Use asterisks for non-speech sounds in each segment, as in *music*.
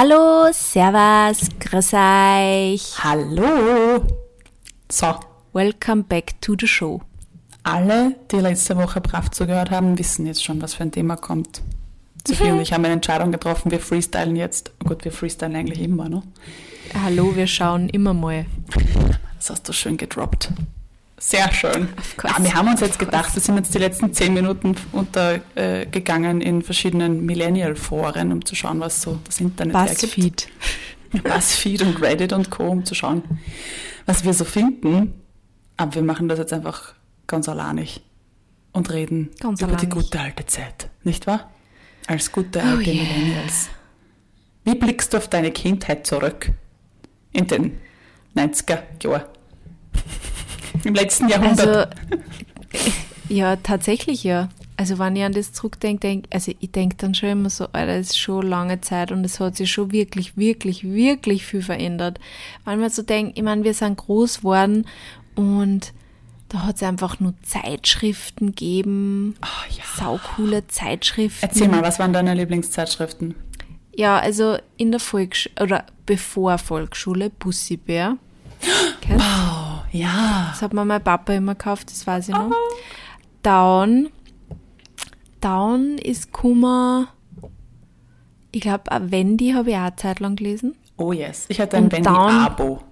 Hallo, Servus, grüß euch. Hallo. So, Welcome back to the show. alle, die letzte Woche brav zugehört haben, wissen jetzt schon, was für ein Thema kommt. Sophie und *laughs* ich haben eine Entscheidung getroffen, wir freestylen jetzt. Oh Gut, wir freestylen eigentlich immer, ne? Hallo, wir schauen immer mal. Das hast du schön gedroppt. Sehr schön. Ja, wir haben uns jetzt gedacht, wir sind jetzt die letzten zehn Minuten untergegangen in verschiedenen Millennial-Foren, um zu schauen, was so das Internet. Buzzfeed. Buzzfeed und Reddit und Co., um zu schauen, was wir so finden. Aber wir machen das jetzt einfach ganz alleinig und reden Ganz über die alleinig. gute alte Zeit, nicht wahr? Als gute Oh alte yeah. Millennials. Wie blickst du auf deine Kindheit zurück? In den 90er Jahren. Im letzten Jahrhundert. Also, ja, tatsächlich ja. Also, wenn ich an das zurückdenke, denk, also ich denke dann schon immer so, Alter, das ist schon lange Zeit und es hat sich schon wirklich, wirklich, wirklich viel verändert. Wenn man so denkt, ich meine, wir sind groß geworden und da hat es einfach nur Zeitschriften gegeben, Ah, ja. saucoole Zeitschriften. Erzähl mal, was waren deine Lieblingszeitschriften? Ja, also in der Volksschule, oder bevor Volksschule, Bussibär. *gasps* Oh, ja. Das hat mir mein Papa immer gekauft, das weiß ich noch. Down. Down ist Kummer. Ich glaube, Wendy habe ich auch eine Zeit lang gelesen. Oh yes. Ich hatte ein Wendy-Abo.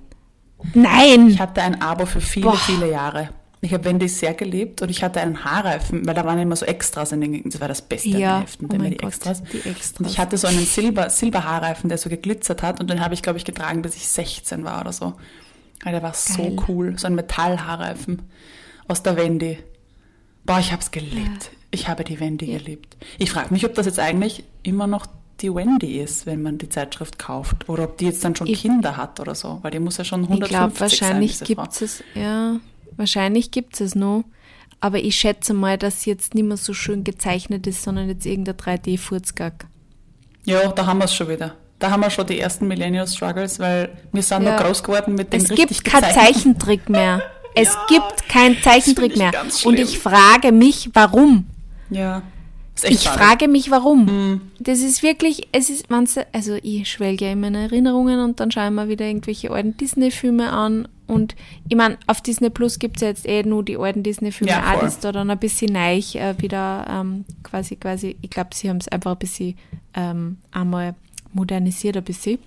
Nein! Ich hatte ein Abo für viele, Boah. viele Jahre. Ich habe Wendy sehr geliebt und ich hatte einen Haarreifen, weil da waren immer so Extras in den, das war das Beste an Ja, den Heften, oh die Gott, Extras. die Extras. Und ich hatte so einen Silber, Silberhaarreifen, der so geglitzert hat und den habe ich, glaube ich, getragen, bis ich 16 war oder so. Ja, der war so Geil. cool, so ein Metallhaarreifen aus der Wendy. Boah, ich habe es geliebt. Ich habe die Wendy geliebt. Ich frage mich, ob das jetzt eigentlich immer noch die Wendy ist, wenn man die Zeitschrift kauft. Oder ob die jetzt dann schon Ich- Kinder hat oder so. Weil die muss ja schon Ich 150 glaube, wahrscheinlich sein, diese Frau. gibt es, ja, wahrscheinlich gibt es noch. Aber ich schätze mal, dass sie jetzt nicht mehr so schön gezeichnet ist, sondern jetzt irgendein 3D-Furzgag. Ja, da haben wir es schon wieder. Da haben wir schon die ersten Millennial Struggles, weil wir sind Ja. noch groß geworden mit den *laughs* Es gibt keinen Zeichentrick mehr. Es Ja, gibt keinen Zeichentrick mehr. Und ich frage mich, warum? Ja. Ist Ich schade. frage mich, warum. Hm. Das ist wirklich, es ist, manche, also ich schwelge ja in meine Erinnerungen und dann schaue ich mir wieder irgendwelche alten Disney-Filme an. Und ich meine, auf Disney Plus gibt es ja jetzt eh nur die alten Disney-Filme, Ja, auch das da dann ein bisschen neu äh, wieder ähm, quasi, quasi, ich glaube, sie haben es einfach ein bisschen ähm, einmal modernisiert, ein bisschen.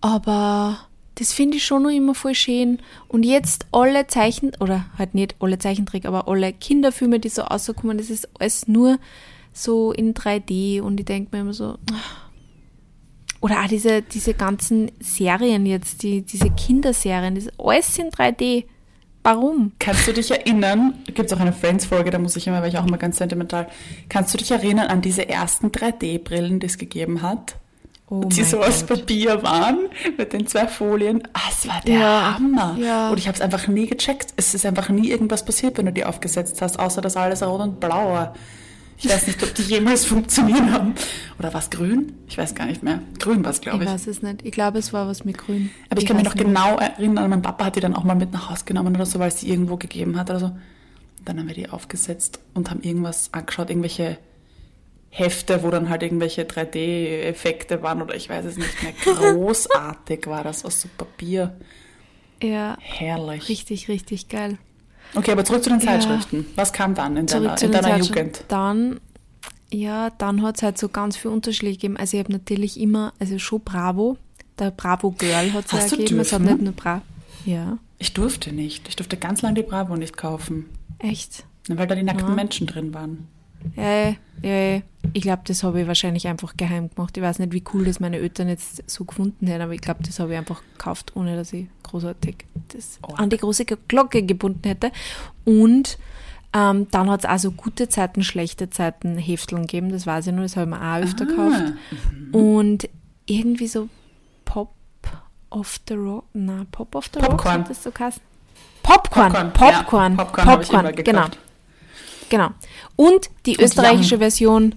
Aber das finde ich schon noch immer voll schön. Und jetzt alle Zeichen, oder halt nicht alle Zeichentrick, aber alle Kinderfilme, die so rauskommen, das ist alles nur so in 3D. Und ich denke mir immer so, oder auch diese, diese ganzen Serien jetzt, die, diese Kinderserien, das ist alles in 3D. Warum? Kannst du dich erinnern, gibt es auch eine Friends-Folge, da muss ich immer, weil ich auch immer ganz sentimental, kannst du dich erinnern an diese ersten 3D-Brillen, die es gegeben hat? Oh die so aus. Papier waren, mit den zwei Folien. Ah, es war der Ja, Hammer. ja. Und ich habe es einfach nie gecheckt. Es ist einfach nie irgendwas passiert, wenn du die aufgesetzt hast, außer dass alles rot und blau war. Ich weiß nicht, ob die jemals funktionieren haben. Oder war es grün? Ich weiß gar nicht mehr. Grün war es, glaube Ich ich. weiß es nicht. Ich glaube, es war was mit Grün. Aber ich kann mich noch nicht. genau erinnern, mein Papa hat die dann auch mal mit nach Hause genommen oder so, weil es die irgendwo gegeben hat oder so. Dann haben wir die aufgesetzt und haben irgendwas angeschaut, irgendwelche Hefte, wo dann halt irgendwelche 3D-Effekte waren oder ich weiß es nicht mehr. *laughs* Großartig war das aus so Papier. Ja, Herrlich. richtig, richtig geil. Okay, aber zurück zu den Ja. Zeitschriften. Was kam dann in zurück deiner, in deiner. Jugend? Dann, ja, dann hat es halt so ganz viel Unterschiede gegeben. Also ich habe natürlich immer, also schon Bravo, der Bravo Girl hat es ja gegeben. Es hat nicht nur Bravo. Ja, Ich durfte nicht. Ich durfte ganz lange die Bravo nicht kaufen. echt. Weil da die nackten Ja. Menschen drin waren. Ja, ja. Ich glaube, das habe ich wahrscheinlich einfach geheim gemacht. Ich weiß nicht, wie cool das meine Eltern jetzt so gefunden hätten, aber ich glaube, das habe ich einfach gekauft, ohne dass ich großartig das Oh. an die große Glocke gebunden hätte. Und ähm, dann hat es auch so gute Zeiten, schlechte Zeiten Hefteln gegeben, das weiß ich nur, das habe ich mir auch öfter gekauft. Ah. Und irgendwie so Pop of the Rock, na, Pop of the Rock Popcorn. hat das so geheißen? Popcorn, Popcorn, Popcorn, ja. Popcorn ich immer genau. Genau. Und die Und österreichische Yum. Version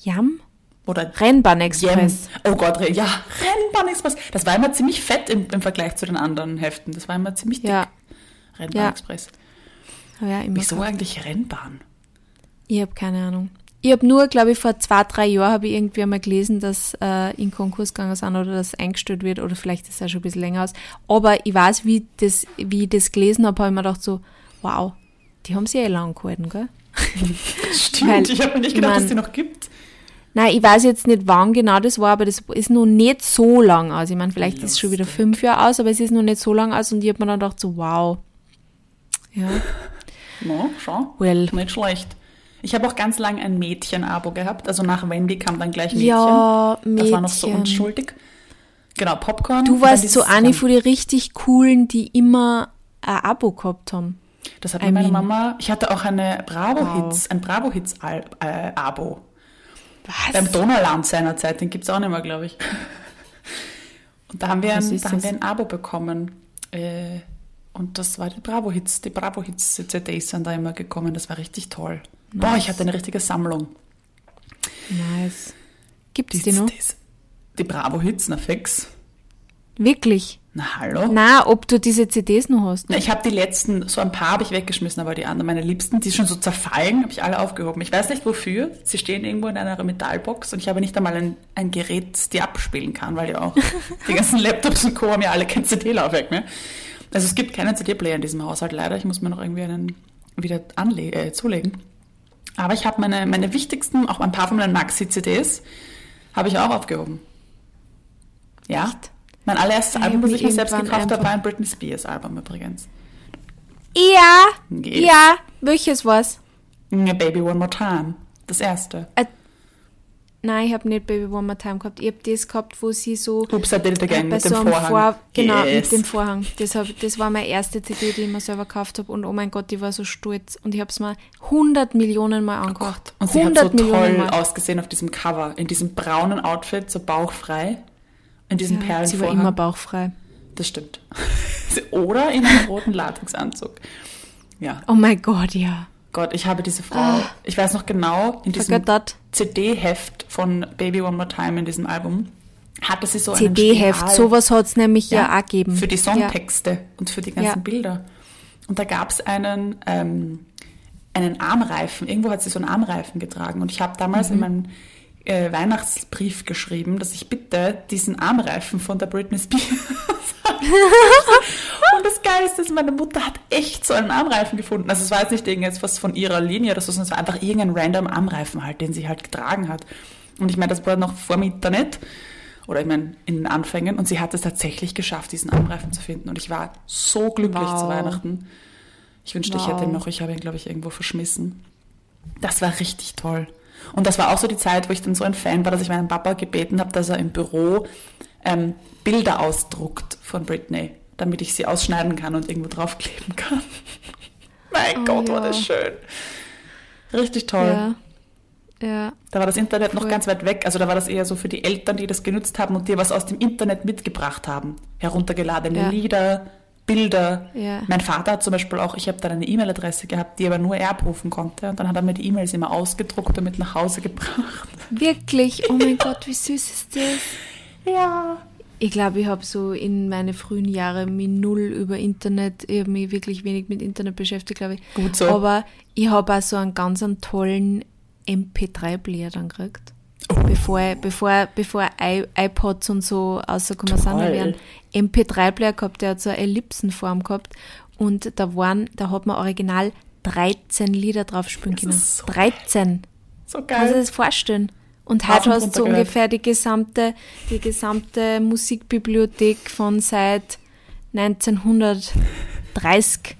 Jam? Oder Rennbahn-Express. Oh Gott, ja, Rennbahn Express. Das war immer ziemlich fett im, im Vergleich zu den anderen Heften. Das war immer ziemlich dick. Ja. Rennbahn Ja. Immer Wieso gekauft. eigentlich Rennbahn? Ich habe keine Ahnung. Ich habe nur, glaube ich, vor zwei, drei Jahren habe ich irgendwie einmal gelesen, dass äh, in Konkurs gegangen sind oder dass eingestellt wird oder vielleicht ist es auch schon ein bisschen länger aus. Aber ich weiß, wie, das, wie ich das gelesen habe, habe ich mir gedacht so, wow, die haben sie eh lang gehalten, gell? *laughs* Stimmt, Weil, ich habe nicht ich gedacht, mein- dass die noch gibt. Nein, ich weiß jetzt nicht, wann genau das war, aber das ist noch nicht so lang aus. Ich meine, vielleicht ist es schon wieder fünf Jahre aus, aber es ist noch nicht so lang aus und ich habe mir dann gedacht so, wow. Ja, *laughs* No, schon. well. Nicht schlecht. Ich habe auch ganz lange ein Mädchen-Abo gehabt. Also nach Wendy kam dann gleich Mädchen. Ja, Das war noch so Mädchen. unschuldig. Genau, Popcorn. Du warst so eine von den richtig coolen, die immer ein Abo gehabt haben. Das hat I meine mean- Mama. Ich hatte auch eine Bravo-Hits, ein Bravo-Hits-Abo. Beim Was? Donauland seinerzeit, den gibt's auch nicht mehr, glaube ich. *laughs* Und da haben wir ein, da haben wir ein Abo bekommen. Äh, und das war die Bravo-Hits. Die Bravo-Hits-CDs sind da immer gekommen. Das war richtig toll. Boah, ich hatte eine richtige Sammlung. Nice. Gibt es die noch? CDs. Die Bravo-Hits, na fix. Wirklich? Na hallo? Na, ob du diese CDs noch hast? Na, ich habe die letzten, so ein paar habe ich weggeschmissen, aber die anderen, meine Liebsten, die schon so zerfallen, habe ich alle aufgehoben. Ich weiß nicht wofür. Sie stehen irgendwo in einer Metallbox und ich habe nicht einmal ein, ein Gerät, das die abspielen kann, weil ja auch *laughs* die ganzen Laptops und Co. haben ja alle kein CD-Laufwerk mehr. Also es gibt keinen CD-Player in diesem Haushalt leider. Ich muss mir noch irgendwie einen wieder anle äh, zulegen. Aber ich habe meine, meine wichtigsten, auch ein paar von meinen Maxi-CDs, habe ich auch aufgehoben. Ja. Mein allererstes Album, das ich mir selbst gekauft habe, war ein Britney Spears Album übrigens. Ja, Geht. ja. Welches war's? Baby One More Time. Das erste. Äh, nein, ich habe nicht Baby One More Time gehabt. Ich habe das gehabt, wo sie so Oops, I did it again mit dem so einem Vorhang. Vor genau, yes. mit dem Vorhang. Das, hab, das war meine erste CD, die ich mir selber gekauft habe. Und oh mein Gott, ich war so stolz. Und ich habe es mir 100 Millionen Mal angehört. Und sie hat 100 so toll Mal. ausgesehen auf diesem Cover. In diesem braunen Outfit, so bauchfrei. In diesem Ja, sie war Perlenvorhang. immer bauchfrei. Das stimmt. *laughs* Oder in einem roten Latexanzug. Ja. Oh mein Gott, ja. Gott, ich habe diese Frau. Ich weiß noch genau, in diesem. CD-Heft von Baby One More Time in diesem Album hatte sie so CD-Heft, sowas hat es nämlich ja, auch gegeben. Für die Ja. Songtexte und für die ganzen Ja. Bilder. Und da gab es einen, ähm, einen Armreifen. Irgendwo hat sie so einen Armreifen getragen. Und ich habe damals Mhm. in meinem äh, Weihnachtsbrief geschrieben, dass ich bitte diesen Armreifen von der Britney Spears *laughs* Und das Geilste ist, meine Mutter hat echt so einen Armreifen gefunden. Also es war jetzt nicht irgendetwas von ihrer Linie oder so, sondern es war einfach irgendein random Armreifen halt, den sie halt getragen hat. Und ich meine, das war noch vor dem Internet oder ich meine in den Anfängen und sie hat es tatsächlich geschafft, diesen Armreifen zu finden. Und ich war so glücklich Wow. zu Weihnachten. Ich wünschte, ich Wow. hätte ihn noch, ich habe ihn, glaube ich, irgendwo verschmissen. Das war richtig toll. Und das war auch so die Zeit, wo ich dann so ein Fan war, dass ich meinen Papa gebeten habe, dass er im Büro ähm, Bilder ausdruckt von Britney, damit ich sie ausschneiden kann und irgendwo draufkleben kann. *laughs* mein Oh, Gott, war ja. das schön. Richtig toll. Ja. Ja. Da war das Internet noch Voll. ganz weit weg. Also da war das eher so für die Eltern, die das genutzt haben und die was aus dem Internet mitgebracht haben. Heruntergeladene Ja. Lieder, Bilder. Ja. Mein Vater hat zum Beispiel auch, ich habe dann eine E-Mail-Adresse gehabt, die aber nur er abrufen konnte. Und dann hat er mir die E-Mails immer ausgedruckt und mit nach Hause gebracht. Wirklich, oh mein Gott, wie süß ist das? Ja. Ich glaube, ich habe so in meine frühen Jahre mich null über Internet, ich habe mich wirklich wenig mit Internet beschäftigt, glaube ich. Gut so. Aber ich habe auch so einen ganz einen tollen MP3-Player dann gekriegt. Oh. Bevor, bevor, bevor I- iPods und so rausgekommen sind, habe ich Toll. einen MP3-Player gehabt, der hat so eine Ellipsenform gehabt. Und da waren, da hat man original 13 Lieder drauf spielen können. so 13. So Kannst du dir geil. das vorstellen? Und heute hast du ungefähr die gesamte, die gesamte Musikbibliothek von seit 1930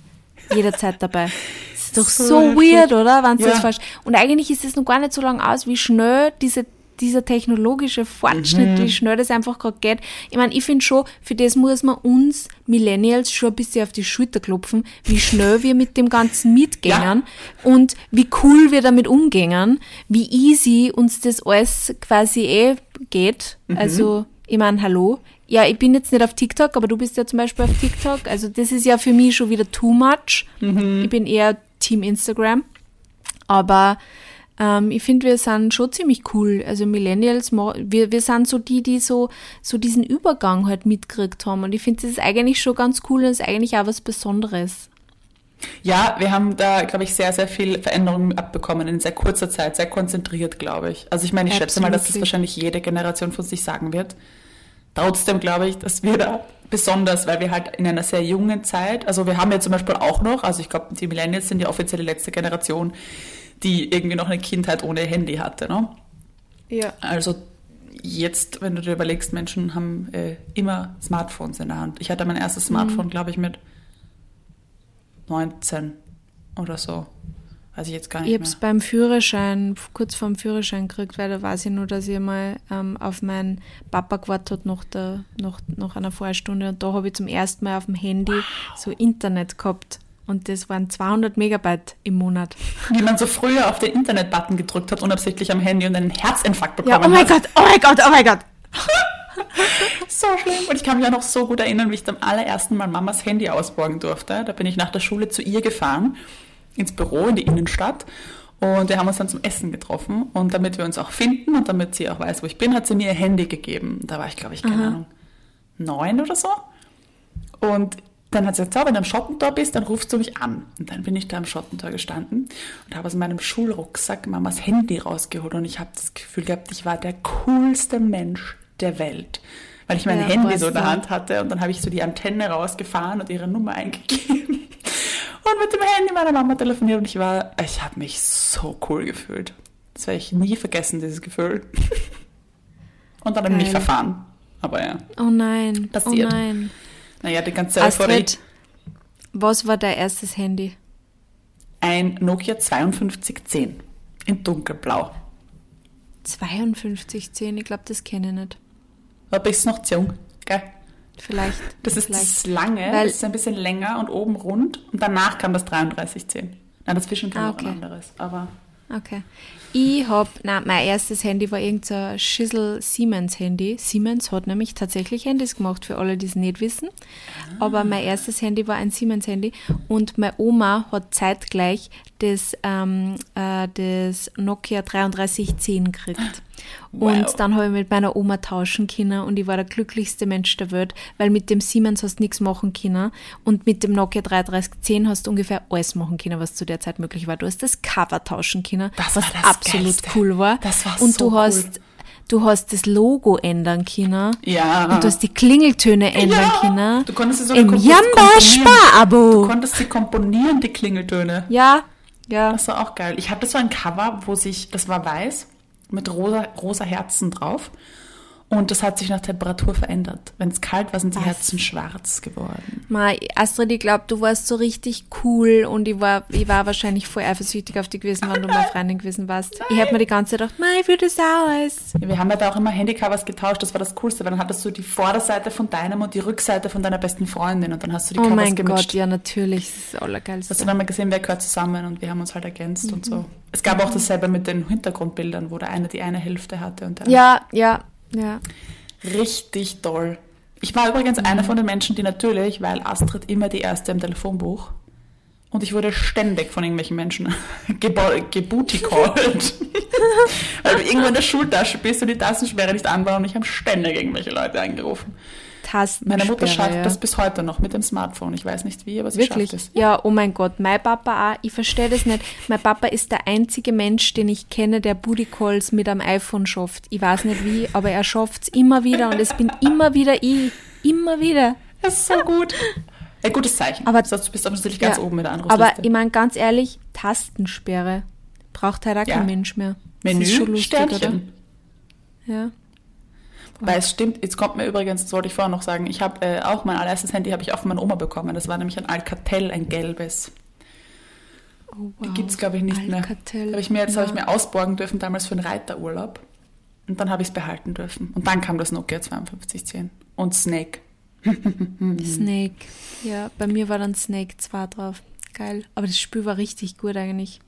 jederzeit dabei. Das ist doch *laughs* So so, weird, oder? Wenn Ja. das Und eigentlich ist es noch gar nicht so lange aus, wie schnell diese, dieser technologische Fortschritt, Mhm. wie schnell das einfach gerade geht. Ich meine, ich finde schon, für das muss man uns Millennials schon ein bisschen auf die Schulter klopfen, wie schnell wir mit dem Ganzen mitgehen und wie cool wir damit umgehen, wie easy uns das alles quasi eh geht. Also, ich meine, hallo. Ja, ich bin jetzt nicht auf TikTok, aber du bist ja zum Beispiel auf TikTok. Also das ist ja für mich schon wieder too much. Ich bin eher Team Instagram. Aber ähm, ich finde, wir sind schon ziemlich cool. Also Millennials, wir, wir sind so die, die so, so diesen Übergang halt mitgekriegt haben. Und ich finde, das ist eigentlich schon ganz cool und ist eigentlich auch was Besonderes. Ja, wir haben da, glaube ich, sehr, sehr viel Veränderungen abbekommen in sehr kurzer Zeit, sehr konzentriert, glaube ich. Also ich meine, ich schätze mal, dass das Absolutely. wahrscheinlich jede Generation von sich sagen wird. Trotzdem glaube ich, dass wir da besonders, weil wir halt in einer sehr jungen Zeit, also wir haben ja zum Beispiel auch noch, also ich glaube, die Millennials sind die offizielle letzte Generation, die irgendwie noch eine Kindheit ohne Handy hatte, ne? Ja. Also jetzt, wenn du dir überlegst, Menschen haben äh, immer Smartphones in der Hand. Ich hatte mein erstes Smartphone, glaube ich, mit 19 oder so. Weiß ich jetzt gar nicht Ich habe es beim Führerschein, kurz vorm Führerschein gekriegt, weil da weiß ich nur, dass ich mal ähm, auf meinen Papa gewartet hat nach, der, nach, nach einer Vorstellstunde und da habe ich zum ersten Mal auf dem Handy so Internet gehabt und das waren 200 Megabyte im Monat. Wie man so früher auf den Internet-Button gedrückt hat, unabsichtlich am Handy und einen Herzinfarkt bekommen Ja, oh mein hat. Gott, oh mein Gott, oh mein Gott. *laughs* So schlimm. Und ich kann mich auch noch so gut erinnern, wie ich zum allerersten Mal Mamas Handy ausborgen durfte. Da bin ich nach der Schule zu ihr gefahren, ins Büro, in die Innenstadt. Und wir haben uns dann zum Essen getroffen. Und damit wir uns auch finden und damit sie auch weiß, wo ich bin, hat sie mir ihr Handy gegeben. Da war ich, glaube ich, keine Ahnung, neun oder so. Und dann hat sie gesagt, so, wenn du am Schottentor bist, dann rufst du mich an. Und dann bin ich da am Schottentor gestanden und habe aus meinem Schulrucksack Mamas Handy rausgeholt. Und ich habe das Gefühl gehabt, ich war der coolste Mensch der Welt. Weil ich mein Ja, Handy so in der. Hand hatte und dann habe ich so die Antenne rausgefahren und ihre Nummer *laughs* eingegeben. Und mit dem Handy meiner Mama telefoniert und ich war, ich habe mich so cool gefühlt. Das werde ich nie vergessen, dieses Gefühl. *laughs* Und dann habe ich mich verfahren. Aber ja. Oh nein, Passiert. oh nein. Naja, die ganze Euphorie. Astrid, was war dein erstes Handy? Ein Nokia 5210 in dunkelblau. 5210, ich glaube, das kenne ich nicht. Bist du noch zu jung, gell? Vielleicht. Das ist vielleicht. das lange, Weil- das ist ein bisschen länger und oben rund und danach kam das 3310. Nein, dazwischen kam Ah, noch ein okay. anderes, aber Okay. Ich hab, na, mein erstes Handy war irgendein so Schissel Siemens Handy. Siemens hat nämlich tatsächlich Handys gemacht, für alle, die es nicht wissen. Aber mein erstes Handy war ein Siemens Handy und meine Oma hat zeitgleich das, ähm, äh, das Nokia 3310 gekriegt. Wow. Und dann habe ich mit meiner Oma tauschen können und ich war der glücklichste Mensch der Welt, weil mit dem Siemens hast du nichts machen können und mit dem Nokia 3310 hast du ungefähr alles machen können, was zu der Zeit möglich war. Du hast das Cover tauschen können, Das was war das absolut Geilste. cool war. Das war und so du hast du hast das Logo ändern können. Ja. Und du hast die Klingeltöne ändern Ja. können. Du konntest sie sogar Im Jamba komponieren. Du Sparabo. konntest sie komponieren, die Klingeltöne. Ja, ja. Das war auch geil. Ich hatte so ein Cover, wo sich, das war weiß, mit rosa, rosa Herzen drauf. Und das hat sich nach Temperatur verändert. Wenn es kalt war, sind die Was? Herzen schwarz geworden. Mei, Astrid, ich glaube, du warst so richtig cool und ich war, ich war wahrscheinlich voll eifersüchtig auf dich gewesen, wenn du meine Freundin gewesen warst. Ich habe mir die ganze Zeit gedacht, Mei, ich will das alles. Ja, wir haben ja da auch immer Handycovers getauscht. Das war das Coolste, weil dann hattest du die Vorderseite von deinem und die Rückseite von deiner besten Freundin. Und dann hast du die Oh Covers mein gemischt. Gott, ja, natürlich, das ist das Hast du dann mal gesehen, wer gehört zusammen und wir haben uns halt ergänzt und Mhm. so. Es gab auch dasselbe mit den Hintergrundbildern, wo der eine die eine Hälfte hatte und der Ja, ja, ja. Richtig toll. Ich war übrigens Mhm. einer von den Menschen, die natürlich, weil Astrid immer die erste im Telefonbuch und ich wurde ständig von irgendwelchen Menschen *laughs* gebo- gebooty-called. *laughs* weil du irgendwo in der Schultasche bist und die Tassensperre nicht an war und ich habe ständig irgendwelche Leute angerufen. Tastensperre, Meine Mutter schafft ja. das bis heute noch mit dem Smartphone. Ich weiß nicht wie, aber sie Wirklich? schafft es. Ja, oh mein Gott, mein Papa auch. Ich verstehe das nicht. Mein Papa ist der einzige Mensch, den ich kenne, der Booty Calls mit einem iPhone schafft. Ich weiß nicht wie, aber er schafft's immer wieder und es bin immer wieder ich. Immer wieder. Das ist so gut. Ein gutes Zeichen. Aber- das du bist offensichtlich ganz Ja, oben mit der Anrufliste. Aber ich meine ganz ehrlich, Tastensperre braucht halt auch Ja. kein Mensch mehr. Das Menü, ist schon lustig, Sternchen. oder? Ja. Weil es stimmt, jetzt kommt mir übrigens, das wollte ich vorher noch sagen, ich habe äh, auch mein allererstes Handy habe ich auch von meiner Oma bekommen. Das war nämlich ein Alcatel, ein gelbes. Oh, Die wow. gibt's glaube ich nicht Alcatel. mehr. Habe ich mir jetzt Ja. habe ich mir ausborgen dürfen damals für einen Reiterurlaub und dann habe ich es behalten dürfen und dann kam das Nokia 5210 und Snake. *laughs* Snake. Ja, bei mir war dann Snake 2 drauf. Geil. Aber das Spiel war richtig gut eigentlich.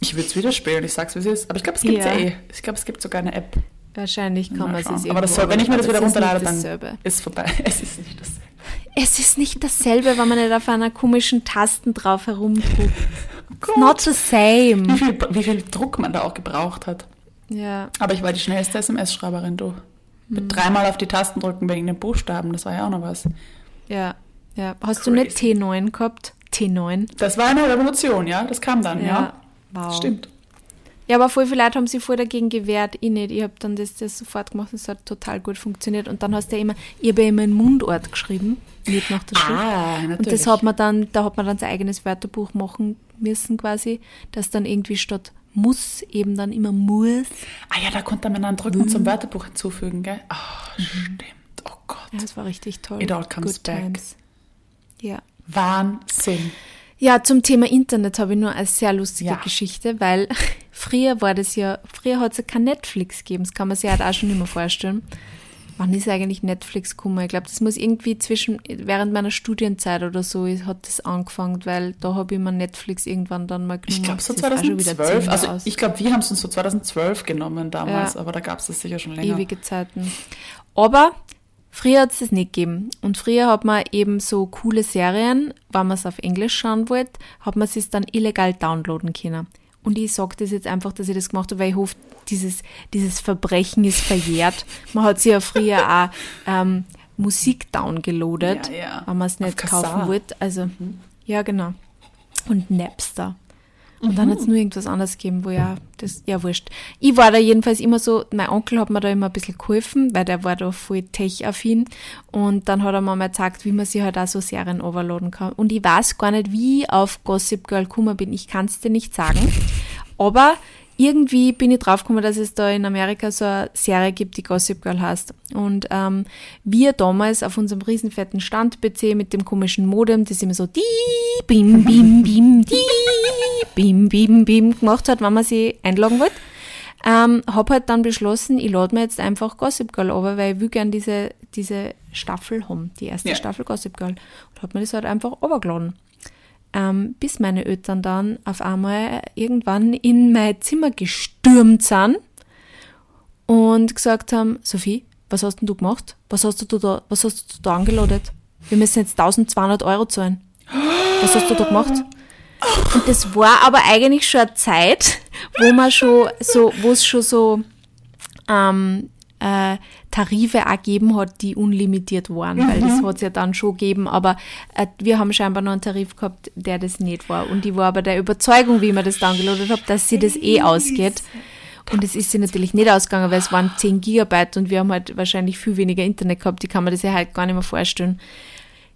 Ich würde es wieder spielen, ich sag's wie es ist, aber ich glaube es gibt Ja. eh. Ich glaube es gibt sogar eine App. Wahrscheinlich kann man es irgendwo aber das soll, wenn ich mir das wieder runterlade, dann dasselbe. ist vorbei. *laughs* Es ist nicht dasselbe. Es ist nicht dasselbe, wenn man nicht auf einer komischen Tasten drauf herumdruckt. *laughs* It's not the Wie same. viel, wie viel Druck man da auch gebraucht hat. Ja, Aber ich war die schnellste SMS-Schreiberin, du. Mit Hm. dreimal auf die Tasten drücken wegen den Buchstaben, das war ja auch noch was. ja, ja. Hast du nicht Crazy. T9 gehabt? T9. Das war eine Revolution, ja. Das kam dann, ja. Wow. Stimmt. Ja, aber voll viele Leute haben sich voll dagegen gewehrt. Ich nicht. Ich habe dann das, das sofort gemacht und es hat total gut funktioniert. Und dann hast du ja immer, ich habe ja immer einen Mundort geschrieben, nicht nach der Schrift. Ah, Und natürlich. das hat man dann, da hat man dann sein eigenes Wörterbuch machen müssen quasi, dass dann irgendwie statt muss eben dann immer muss. Ah ja, da konnte man dann drücken und zum Wörterbuch hinzufügen, gell? Ah, stimmt. Oh Gott. Ja, das war richtig toll. It all comes back. Ja. Wahnsinn. Ja, zum Thema Internet habe ich nur eine sehr lustige Ja. Geschichte, weil *laughs* früher war das ja, früher hat es ja kein Netflix gegeben, das kann man sich halt auch schon nicht mehr vorstellen. Wann ist eigentlich Netflix gekommen? Ich glaube, das muss irgendwie zwischen, während meiner Studienzeit oder so ist- hat das angefangen, weil da habe ich mir Netflix irgendwann dann mal genommen. Ich glaube so Das ist auch schon wieder 2012. zehn Also aus. ich glaube, wir haben es uns so 2012 genommen damals, Ja. aber da gab es das sicher schon länger. ewige Zeiten. Aber früher hat es das nicht gegeben. Und früher hat man eben so coole Serien, wenn man es auf Englisch schauen wollte, hat man es dann illegal downloaden können. Und ich sage das jetzt einfach, dass ich das gemacht habe, weil ich hoffe, dieses, dieses Verbrechen ist verjährt. Man hat sich ja früher *laughs* auch ähm, Musik downgeloadet, Ja, ja. wenn man es nicht kaufen wollte. Also, ja, genau. Und Napster. Und dann hat es nur irgendwas anderes gegeben, wo ja, das, ja, wurscht. Ich war da jedenfalls immer so, mein Onkel hat mir da immer ein bisschen geholfen, weil der war da voll tech-affin. Und dann hat er mir mal gezeigt, wie man sich halt auch so Serien overladen kann. Und ich weiß gar nicht, wie ich auf Gossip Girl gekommen bin. Ich kann es dir nicht sagen. Aber irgendwie bin ich draufgekommen, dass es da in Amerika so eine Serie gibt, die Gossip Girl heißt. Und ähm, wir damals auf unserem riesenfetten Stand-PC mit dem komischen Modem, das immer so *laughs* die bim bim bim die bim bim bim gemacht hat, wenn man sie einloggen wollte, ähm, hab halt dann beschlossen, ich lade mir jetzt einfach Gossip Girl over, weil ich will gern diese, diese Staffel haben, die erste Ja. Staffel Gossip Girl. Und hab mir das halt einfach overgeladen ähm, bis meine Eltern dann auf einmal irgendwann in mein Zimmer gestürmt sind und gesagt haben, Sophie, was hast denn du gemacht? Was hast du da, was hast du da angeladet? Wir müssen jetzt 1200 Euro zahlen. Was hast du da gemacht? Und das war aber eigentlich schon eine Zeit, wo man schon so, wo es schon so ähm, äh, Tarife auch gegeben hat, die unlimitiert waren, weil das hat es ja dann schon gegeben, aber äh, wir haben scheinbar noch einen Tarif gehabt, der das nicht war. Und ich war aber der Überzeugung, wie ich mir das downgeloadet habe, dass sie das eh ausgeht. Und es ist sie natürlich nicht ausgegangen, weil es waren 10 Gigabyte und wir haben halt wahrscheinlich viel weniger Internet gehabt. Ich kann mir das ja halt gar nicht mehr vorstellen.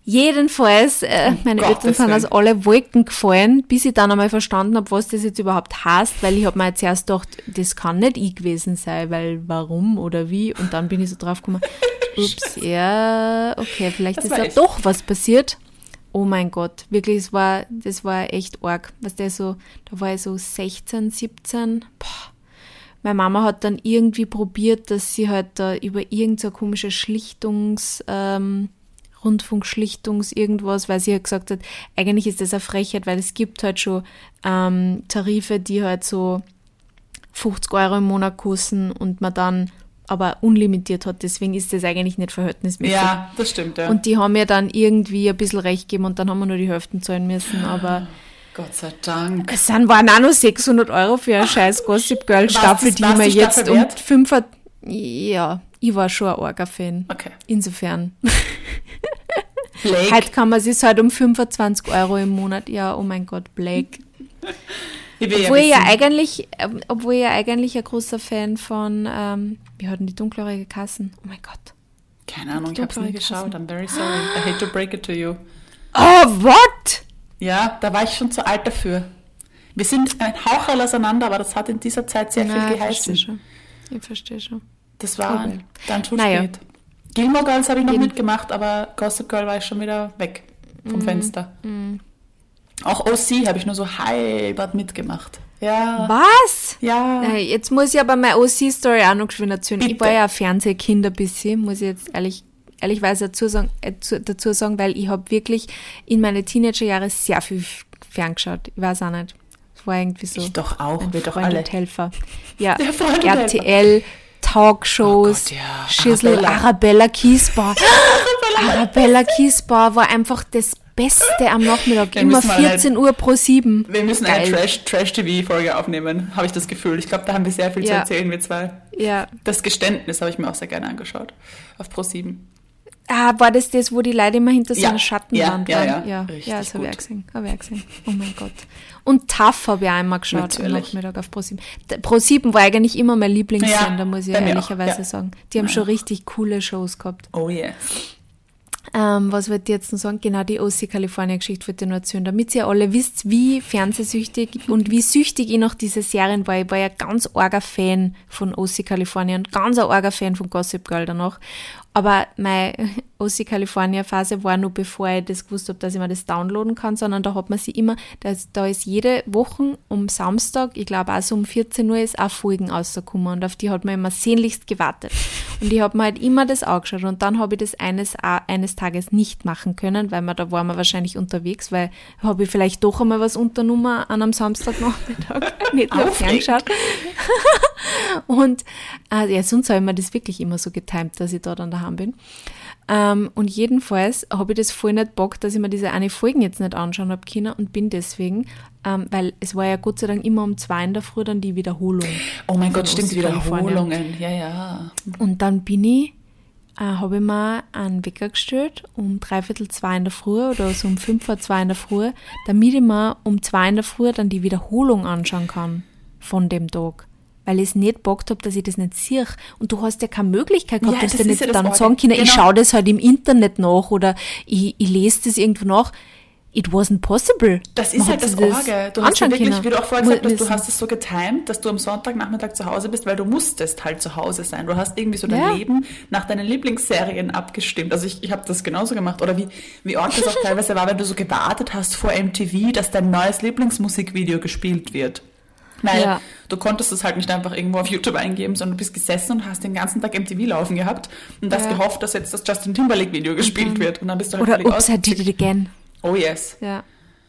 Jedenfalls, äh, meine Eltern sind aus alle Wolken gefallen, bis ich dann einmal verstanden habe, was das jetzt überhaupt heißt, weil ich habe mir jetzt erst gedacht, das kann nicht ich gewesen sein, weil warum oder wie? Und dann bin ich so drauf gekommen, *laughs* ups, ja, okay, vielleicht Das ist ja doch was passiert. Oh mein Gott, wirklich, es war, das war echt arg. Was der so, da war ich so 16, 17, boah. Meine Mama hat dann irgendwie probiert, dass sie halt da über irgendeine so komische Schlichtungs, ähm, Rundfunkschlichtungs irgendwas, weil sie halt gesagt hat, eigentlich ist das eine Frechheit, weil es gibt halt schon ähm, Tarife, die halt so 50 Euro im Monat kosten und man dann aber unlimitiert hat, deswegen ist das eigentlich nicht verhältnismäßig. Ja, das stimmt, ja. Und die haben mir dann irgendwie ein bisschen recht gegeben und dann haben wir nur die Hälften zahlen müssen, aber Gott sei Dank. es sind, waren auch nur 600 Euro für eine scheiß Gossip Girl Staffel, die die jetzt um wert? 5 ja, ich war schon ein Orga-Fan. Okay. Insofern. *laughs* Blake. Heute kann man sich halt um 25 Euro im Monat, ja, oh mein Gott, Blake. ich Obwohl ich ja wissen. eigentlich, ähm, obwohl ich ja eigentlich ein großer Fan von, ähm, wie hatten die dunkelhaarige Kassen? Oh mein Gott. Keine Ahnung, ich hab's nie Dunkelhaarige geschaut. I'm very sorry. I hate to break it to you. Oh, what? Ja, da war ich schon zu alt dafür. Wir sind ein Haucherl auseinander, aber das hat in dieser Zeit sehr Na, viel ich verstehe geheißen. schon. Ich verstehe schon. Das war Okay. dann schon Naja. spät. Gilmore Girls habe ich noch Jeden- mitgemacht, aber Gossip Girl war ich schon wieder weg vom Mhm. Fenster. Auch OC habe ich nur so halbert mitgemacht. Ja. Was? Ja. Jetzt muss ich aber meine OC-Story auch noch geschwind erzählen. Ich Bitte. war ja ein Fernsehkind ein bisschen, muss ich jetzt ehrlich, ehrlichweise dazu sagen, äh, zu, dazu sagen weil ich habe wirklich in meine Teenagerjahre sehr viel ferngeschaut. Ich weiß auch nicht. Es war irgendwie so. Ich doch auch, ein wir doch alle. Helfer. Ja. RTL, Talkshows, Oh Gott, ja. Schissel, Arabella. *laughs* Arabella Kiesbauer. Arabella Kiesbauer war einfach das Beste am Nachmittag. Wir Immer müssen mal 14 Uhr pro 7. Wir müssen eine Trash- Trash-TV-Folge aufnehmen, habe ich das Gefühl. Ich glaube, da haben wir sehr viel zu Ja. erzählen, wir zwei. Ja, Das Geständnis habe ich mir auch sehr gerne angeschaut. Auf Pro7. Ah, war das das, wo die Leute immer hinter so Ja, einer Schattenwand ja, ja, waren? ja. ja, Richtig ja das habe ich auch gesehen. Hab ich auch gesehen. Oh mein Gott. Und TAF habe ich auch einmal geschaut am Natürlich. Nachmittag auf Pro7. Der Pro7 war eigentlich immer mein Lieblingssender, Ja, muss ich ehrlicherweise ja. sagen. Die haben schon richtig coole Shows gehabt. Oh yes. Ähm, was wollte ich jetzt noch sagen? Genau, die OC California Geschichte wollte ich nur erzählen, damit ihr alle wisst, wie fernsehsüchtig und wie süchtig ich nach diese Serien war. Ich war ja ganz arger Fan von OC California und ganz ein arger Fan von Gossip Girl danach. Aber meine *laughs* OC California Phase war nur bevor ich das gewusst habe, dass ich mir das downloaden kann, sondern da hat man sie immer, da, da ist jede Woche um Samstag, ich glaube auch so um 14 Uhr ist auch Folgen rausgekommen und auf die hat man immer sehnlichst gewartet. Und ich habe mir halt immer das angeschaut und dann habe ich das eines, eines Tages nicht machen können, weil man, da waren wir wahrscheinlich unterwegs, weil habe ich vielleicht doch einmal was unternommen an einem Samstagnachmittag, *laughs* nicht Aufregend. ferngeschaut. *laughs* Und äh, ja, sonst habe ich mir das wirklich immer so getimt, dass ich da dann daheim bin. Ähm, und jedenfalls habe ich das voll nicht Bock, dass ich mir diese eine Folgen jetzt nicht anschauen habe können und bin deswegen, ähm, weil es war ja Gott sei Dank immer um zwei in der Früh dann die Wiederholung. Oh mein Gott, Von stimmt. Wiederholungen. Ja, ja. Und dann bin ich, äh, habe ich mir einen Wecker gestellt um dreiviertel zwei in der Früh oder so um fünf vor zwei in der Früh, damit ich mir um zwei in der Früh dann die Wiederholung anschauen kann von dem Tag. Weil ich es nicht bockt habe, dass ich das nicht sehe. Und du hast ja keine Möglichkeit gehabt, Ja, dass das du nicht ja dann sagen können, ich Genau. schaue das halt im Internet nach oder ich, ich lese das irgendwo nach. It wasn't possible. Das ist halt das Orge. Du hast ja wirklich, können. wie du auch vorher gesagt hast, du hast es so getimt, dass du am Sonntagnachmittag zu Hause bist, weil du musstest halt zu Hause sein. Du hast irgendwie so dein Ja. Leben nach deinen Lieblingsserien abgestimmt. Also ich, ich habe das genauso gemacht. Oder wie, wie arg das auch *laughs* teilweise war, wenn du so gewartet hast vor MTV, dass dein neues Lieblingsmusikvideo gespielt wird. Weil Ja. du konntest es halt nicht einfach irgendwo auf YouTube eingeben, sondern du bist gesessen und hast den ganzen Tag MTV laufen gehabt und hast Ja. gehofft, dass jetzt das Justin Timberlake-Video gespielt wird. Und dann bist du halt Oder Oops, I did it again. Oh yes. Ja.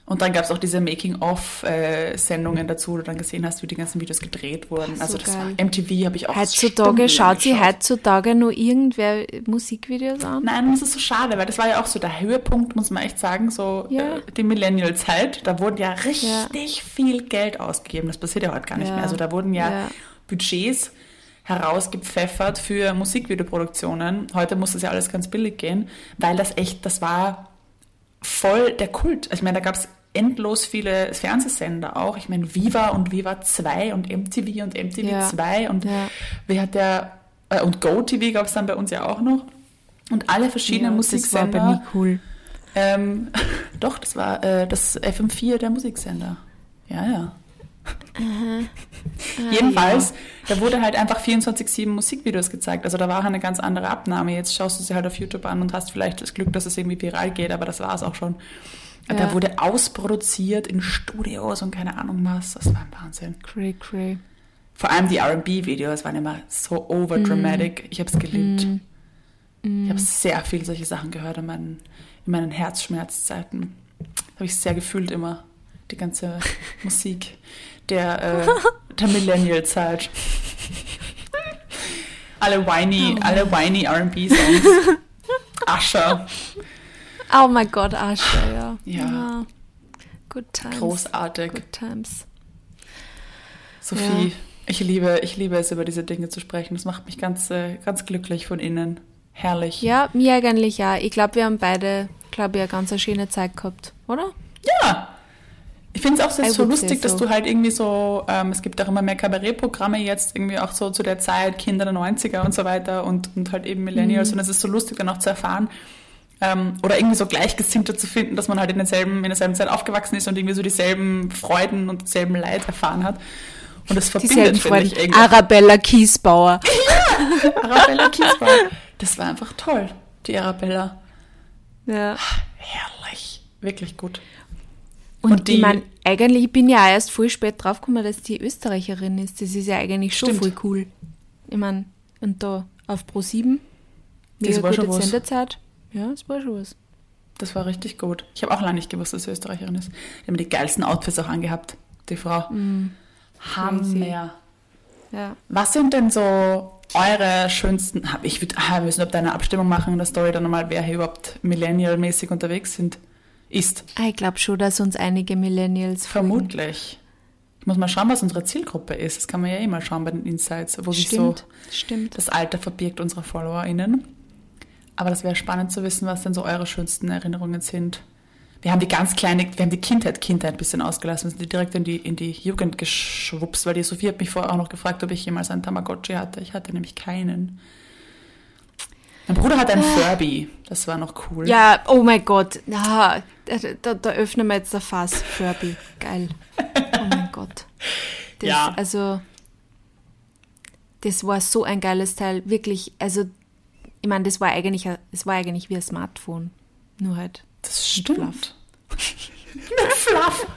Und dann gab es auch diese Making-of-Sendungen dazu, wo du dann gesehen hast, wie die ganzen Videos gedreht wurden. so also das geil. war MTV habe ich auch Heutzutage schaut geschaut. heutzutage nur irgendwer Musikvideos an. Nein, das ist so schade, weil das war ja auch so der Höhepunkt, muss man echt sagen, so Ja. äh, die Millennial-Zeit. Da wurden ja richtig viel Geld ausgegeben. Das passiert ja heute gar nicht Ja. mehr. Also da wurden ja, Ja. Budgets herausgepfeffert für Musikvideoproduktionen. Heute muss das ja alles ganz billig gehen, weil das echt, das war voll der Kult. Also ich meine, da gab es endlos viele Fernsehsender auch. Ich meine, Viva und Viva 2 und MTV und MTV Ja. 2 und Ja. wie hat der äh, und GoTV gab es dann bei uns ja auch noch. Und alle verschiedenen Ja, das war Musiksender. aber nie cool. Ähm, *laughs* doch, das war äh, das FM4 der Musiksender. Ja, ja. *laughs* Jedenfalls, da wurde halt einfach 24-7 Musikvideos gezeigt. Also da war eine ganz andere Abnahme. Jetzt schaust du sie halt auf YouTube an und hast vielleicht das Glück, dass es irgendwie viral geht, aber das war es auch schon. Da Ja. wurde ausproduziert in Studios und keine Ahnung was. Das war ein Wahnsinn. Cray, cray. Vor allem die R&B-Videos waren immer so overdramatic. Ich habe es geliebt. Ich habe sehr viel solche Sachen gehört in meinen, in meinen Herzschmerzzeiten. Habe ich sehr gefühlt immer. Die ganze *laughs* Musik der, äh, *laughs* der Millennial-Zeit. Alle whiny, alle whiny R&B-Songs. Ascher. Oh mein Gott, Asche, ja. Ja. Good times. Großartig. Good times. Sophie, Ja. ich liebe, ich liebe es, über diese Dinge zu sprechen. Das macht mich ganz, äh, ganz glücklich von innen. Herrlich. Ja, mir eigentlich ja. Ich glaube, wir haben beide, glaube ich, eine ganz schöne Zeit gehabt, oder? Ja. Ich finde es auch so, I so lustig, dass so. du halt irgendwie so, ähm, es gibt auch immer mehr Kabarettprogramme jetzt, irgendwie auch so zu der Zeit, Kinder der 90er und so weiter und, und halt eben Millennials. Mhm. Und es ist so lustig dann auch zu erfahren, ähm, oder irgendwie so Gleichgesinnte zu finden, dass man halt in derselben, in derselben Zeit aufgewachsen ist und irgendwie so dieselben Freuden und dieselben Leid erfahren hat. Und das verbindet, finde ich, irgendwie. Arabella Kiesbauer. *laughs* Arabella Kiesbauer. Das war einfach toll, die Arabella. Ja. Herrlich. Wirklich gut. Und, Und die- ich meine, eigentlich bin ich ja erst voll spät draufgekommen, dass die Österreicherin ist. Das ist ja eigentlich schon Stimmt. voll cool. Ich meine, und da auf Pro 7, Das mega war schon gute was. Sendezeit. Ja, das war schon was. Das war richtig gut. Ich habe auch lange nicht gewusst, dass sie Österreicherin ist. Die haben die geilsten Outfits auch angehabt, die Frau. Hammer. Ja. Was sind denn so eure schönsten, hab- ich würde, ah, wir müssen ob da eine Abstimmung machen in der Story dann nochmal, wer hier überhaupt millennial-mäßig unterwegs sind, ist. Ah, Ich glaube schon, dass uns einige Millennials folgen. Vermutlich. Ich muss mal schauen, was unsere Zielgruppe ist. Das kann man ja eh mal schauen bei den Insights, wo sich so Stimmt, stimmt. das Alter verbirgt unserer FollowerInnen. Aber das wäre spannend zu wissen, was denn so eure schönsten Erinnerungen sind. Wir haben die ganz kleine, wir haben die Kindheit, Kindheit ein bisschen ausgelassen, wir sind direkt in die, in die Jugend geschwupst, weil die Sophie hat mich vorher auch noch gefragt, ob ich jemals einen Tamagotchi hatte. Ich hatte nämlich keinen. Mein Bruder hat einen Furby, das war noch cool. Ja, oh mein Gott. Ja, da, da, da öffnen wir jetzt das Fass. Furby. Geil. Oh mein Gott. Das, Ja. Also, das war so ein geiles Teil. Wirklich, also, ich meine, das war eigentlich, ein- es war eigentlich wie ein Smartphone. Nur halt. Das stimmt. *laughs* Mit Fluff.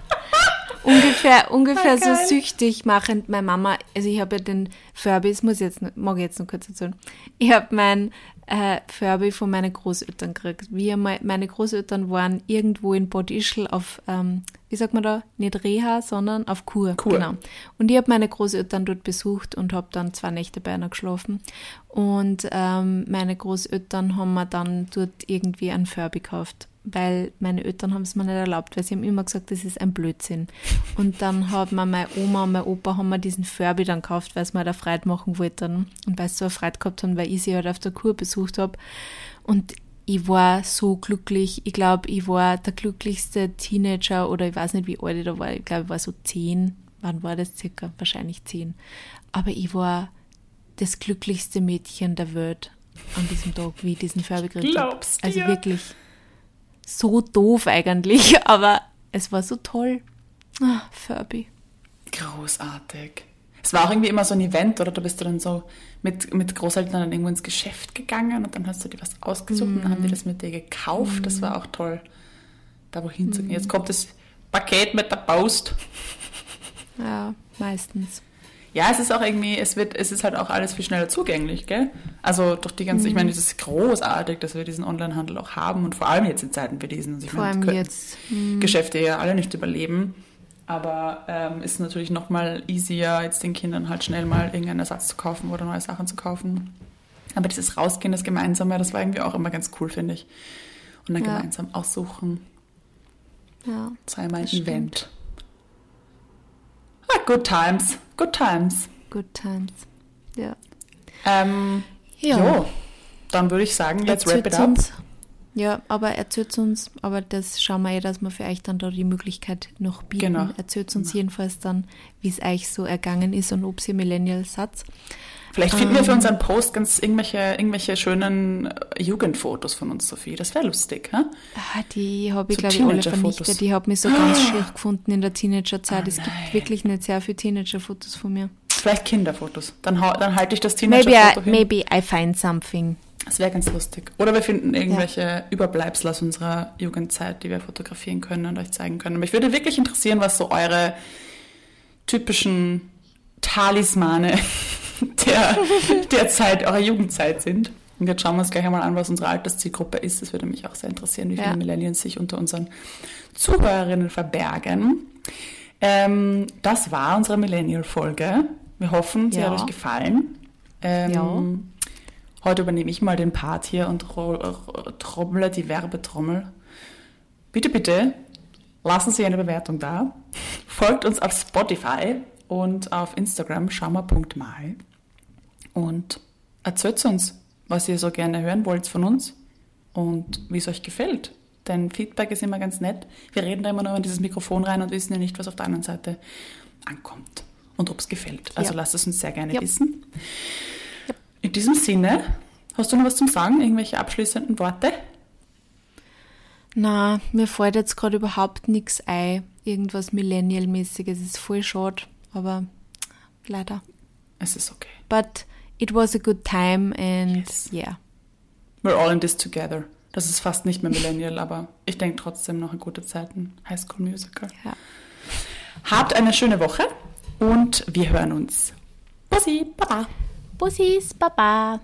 Ungefähr, ungefähr Ah, so süchtig machend. Meine Mama, also ich habe ja den Furby, das muss ich jetzt, noch- mag ich jetzt noch kurz erzählen. Ich habe mein äh, Furby von meinen Großeltern gekriegt. Einmal, meine Großeltern waren irgendwo in Bad Ischl auf, ähm, wie sagt man da, nicht Reha, sondern auf Kur. Kur. Genau. Und ich habe meine Großeltern dort besucht und habe dann zwei Nächte bei einer geschlafen. Und ähm, meine Großeltern haben mir dann dort irgendwie einen Furby gekauft. Weil meine Eltern haben es mir nicht erlaubt, weil sie haben immer gesagt, das ist ein Blödsinn. Und dann hat mir meine Oma und mein Opa haben mir diesen Furby dann gekauft, weil sie mir da Freude machen wollten. Und weil sie so eine Freude gehabt haben, weil ich sie halt auf der Kur besucht habe. Und ich war so glücklich. Ich glaube, ich war der glücklichste Teenager oder ich weiß nicht, wie alt ich da war. Ich glaube, ich war so zehn. Wann war das circa? Wahrscheinlich zehn. Aber ich war das glücklichste Mädchen der Welt an diesem Tag, wie ich diesen Furby gekriegt habe. Also wirklich so doof eigentlich, *laughs* aber es war so toll. Ah, Furby. Großartig. Es war auch irgendwie immer so ein Event, oder? Da bist du dann so mit, mit Großeltern dann irgendwo ins Geschäft gegangen und dann hast du dir was ausgesucht und dann haben die das mit dir gekauft. Das war auch toll, da wohin zu gehen. Jetzt kommt das Paket mit der Post. Ja, meistens. Ja, es ist auch irgendwie, es wird, es ist halt auch alles viel schneller zugänglich, gell? Also durch die ganze, ich Mhm. meine, es ist großartig, dass wir diesen Onlinehandel auch haben und vor allem jetzt in Zeiten wie diesen. Also ich Vor meine, allem können jetzt. Geschäfte ja alle nicht überleben. Aber ähm, ist natürlich nochmal easier, jetzt den Kindern halt schnell mal irgendeinen Ersatz zu kaufen oder neue Sachen zu kaufen. Aber dieses Rausgehen, das Gemeinsame, das war irgendwie auch immer ganz cool, finde ich. Und dann Ja. gemeinsam aussuchen, Ja. immer ein. Event. Ah, good times, good times. Good times. Ja. Ähm, Ja. Jo, dann würde ich sagen, let's wrap it up. Uns, ja, aber erzählt uns, aber das schauen wir eh, dass wir für euch dann da die Möglichkeit noch bieten. Genau. Erzählt uns jedenfalls dann, wie es euch so ergangen ist und ob ihr Millennials seid. Vielleicht finden wir für Ähm. unseren Post ganz irgendwelche, irgendwelche schönen äh, Jugendfotos von uns, Sophie. Das wäre lustig, hä? Ah, die habe ich, So glaube ich, alle vernichtet. Die habe mich so ganz schlecht gefunden in der Teenagerzeit. Oh es gibt wirklich nicht sehr viele Teenager-Fotos von mir. Vielleicht Kinderfotos. Dann, dann halte ich das Teenager-Foto hin. maybe I find something. Das wäre ganz lustig. Oder wir finden irgendwelche Überbleibsel aus unserer Jugendzeit, die wir fotografieren können und euch zeigen können. Aber mich würde wirklich interessieren, was so eure typischen Talismane der, der Zeit, eurer Jugendzeit sind. Und jetzt schauen wir uns gleich einmal an, was unsere Alterszielgruppe ist. Das würde mich auch sehr interessieren, wie viele Ja. Millennials sich unter unseren Zuhörerinnen verbergen. Ähm, das war unsere Millennial-Folge. Wir hoffen, sie Ja. hat euch gefallen. Ähm, Ja. Heute übernehme ich mal den Part hier und ro- ro- trommle die Werbetrommel. Bitte, bitte, lassen Sie eine Bewertung da. Folgt uns auf Spotify und auf Instagram schaumer.mal und erzählt uns, was ihr so gerne hören wollt von uns und wie es euch gefällt. Denn Feedback ist immer ganz nett. Wir reden da immer nur in dieses Mikrofon rein und wissen ja nicht, was auf der anderen Seite ankommt und ob es gefällt. Also Ja. lasst es uns sehr gerne Ja. wissen. In diesem Sinne, hast du noch was zum Sagen? Irgendwelche abschließenden Worte? Na, mir fällt jetzt gerade überhaupt nichts ein. Irgendwas Millennial-mäßiges. ist voll schade, aber leider. Es ist okay. But it was a good time and Yes. yeah. We're all in this together. Das ist fast nicht mehr Millennial, aber ich denke trotzdem noch an gute Zeiten. High School Musical. Ja. Habt eine schöne Woche und wir hören uns. Bussi, Baba. Bussis, Baba.